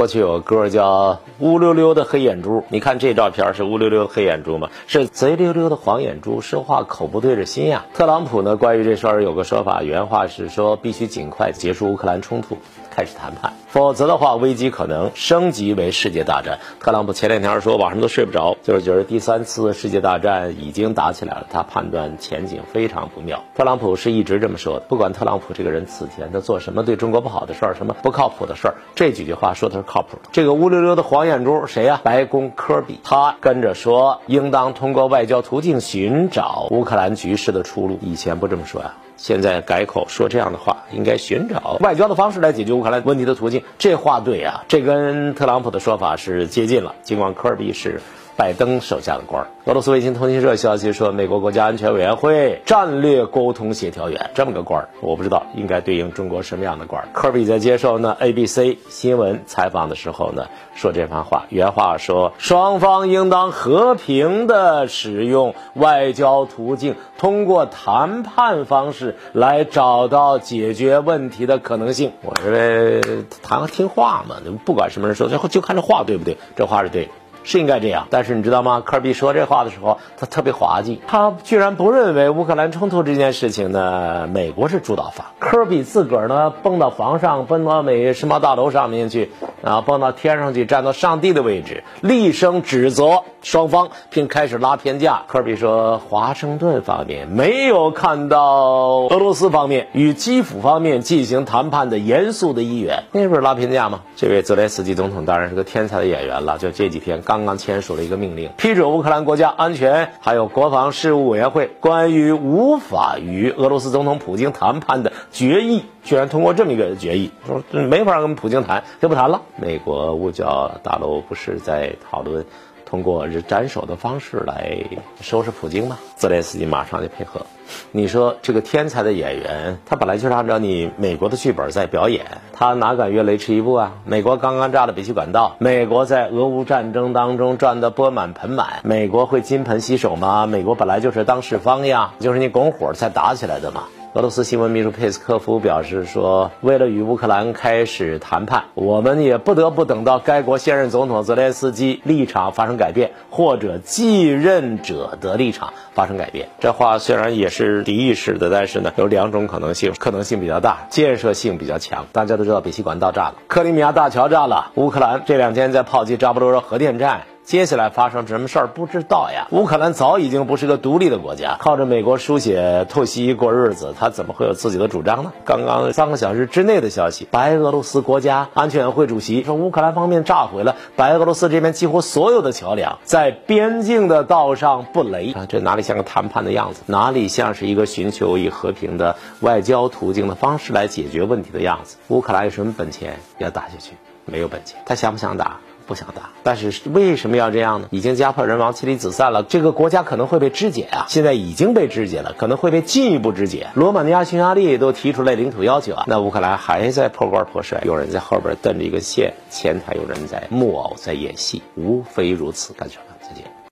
过去有个歌叫《乌溜溜的黑眼珠》，你看这照片是乌溜溜黑眼珠吗？是贼溜溜的黄眼珠，说话口不对着心呀。特朗普呢，关于这事儿有个说法，原话是说必须尽快结束乌克兰冲突，开始谈判，否则的话危机可能升级为世界大战。特朗普前两天说晚上都睡不着，就是觉得第三次世界大战已经打起来了，他判断前景非常不妙。特朗普是一直这么说的，不管特朗普这个人此前他做什么对中国不好的事儿，什么不靠谱的事儿，这几句话说的是靠谱。这个乌溜溜的黄眼珠谁呀？白宫科比，他跟着说，应当通过外交途径寻找乌克兰局势的出路。以前不这么说呀，现在改口说这样的话，应该寻找外交的方式来解决乌克兰问题的途径。这话对呀，这跟特朗普的说法是接近了。尽管科尔比是。拜登手下的官儿，俄罗斯卫星通讯社消息说，美国国家安全委员会战略沟通协调员这么个官儿，我不知道应该对应中国什么样的官儿。科比在接受呢 ABC 新闻采访的时候呢，说这番话，原话说，双方应当和平的使用外交途径，通过谈判方式来找到解决问题的可能性。我认为谈听话嘛，不管什么人说，最后就看这话对不对，这话是对。是应该这样，但是你知道吗？科比说这话的时候，他特别滑稽，他居然不认为乌克兰冲突这件事情呢，美国是主导方。科比自个儿呢，蹦到房上，蹦到美世贸大楼上面去，啊，蹦到天上去，站到上帝的位置，厉声指责双方，并开始拉偏架。科比说，华盛顿方面没有看到俄罗斯方面与基辅方面进行谈判的严肃的意愿，那不是拉偏架吗？这位泽连斯基总统当然是个天才的演员了，就这几天。刚刚签署了一个命令，批准乌克兰国家安全还有国防事务委员会关于无法与俄罗斯总统普京谈判的决议，居然通过这么一个决议，说没法跟普京谈，就不谈了。美国五角大楼不是在讨论通过这斩首的方式来收拾普京吗？泽连斯基马上就配合。你说这个天才的演员，他本来就是按照你美国的剧本在表演，他哪敢越雷池一步啊？美国刚刚炸了北溪管道，美国在俄乌战争当中赚得钵满盆满，美国会金盆洗手吗？美国本来就是当事方呀，就是你拱火才打起来的嘛。俄罗斯新闻秘书佩斯科夫表示说：“为了与乌克兰开始谈判，我们也不得不等到该国现任总统泽连斯基立场发生改变，或者继任者的立场发生改变。”这话虽然也是敌意式的，但是呢，有两种可能性，可能性比较大，建设性比较强。大家都知道北溪管道炸了，克里米亚大桥炸了，乌克兰这两天在炮击扎波罗热核电站。接下来发生什么事儿不知道呀？乌克兰早已经不是个独立的国家，靠着美国输血透析过日子，他怎么会有自己的主张呢？刚刚三个小时之内的消息，白俄罗斯国家安全委员会主席说，乌克兰方面炸毁了白俄罗斯这边几乎所有的桥梁，在边境的道上布雷。啊，这哪里像个谈判的样子？哪里像是一个寻求以和平的外交途径的方式来解决问题的样子？乌克兰有什么本钱要打下去？没有本钱，他想不想打？不想打，但是为什么要这样呢？已经家破人亡、妻离子散了，这个国家可能会被肢解啊！现在已经被肢解了，可能会被进一步肢解。罗马尼亚、匈牙利都提出来领土要求啊，那乌克兰还在破罐破摔，有人在后边蹬着一个线，前台有人在木偶在演戏，无非如此，感觉。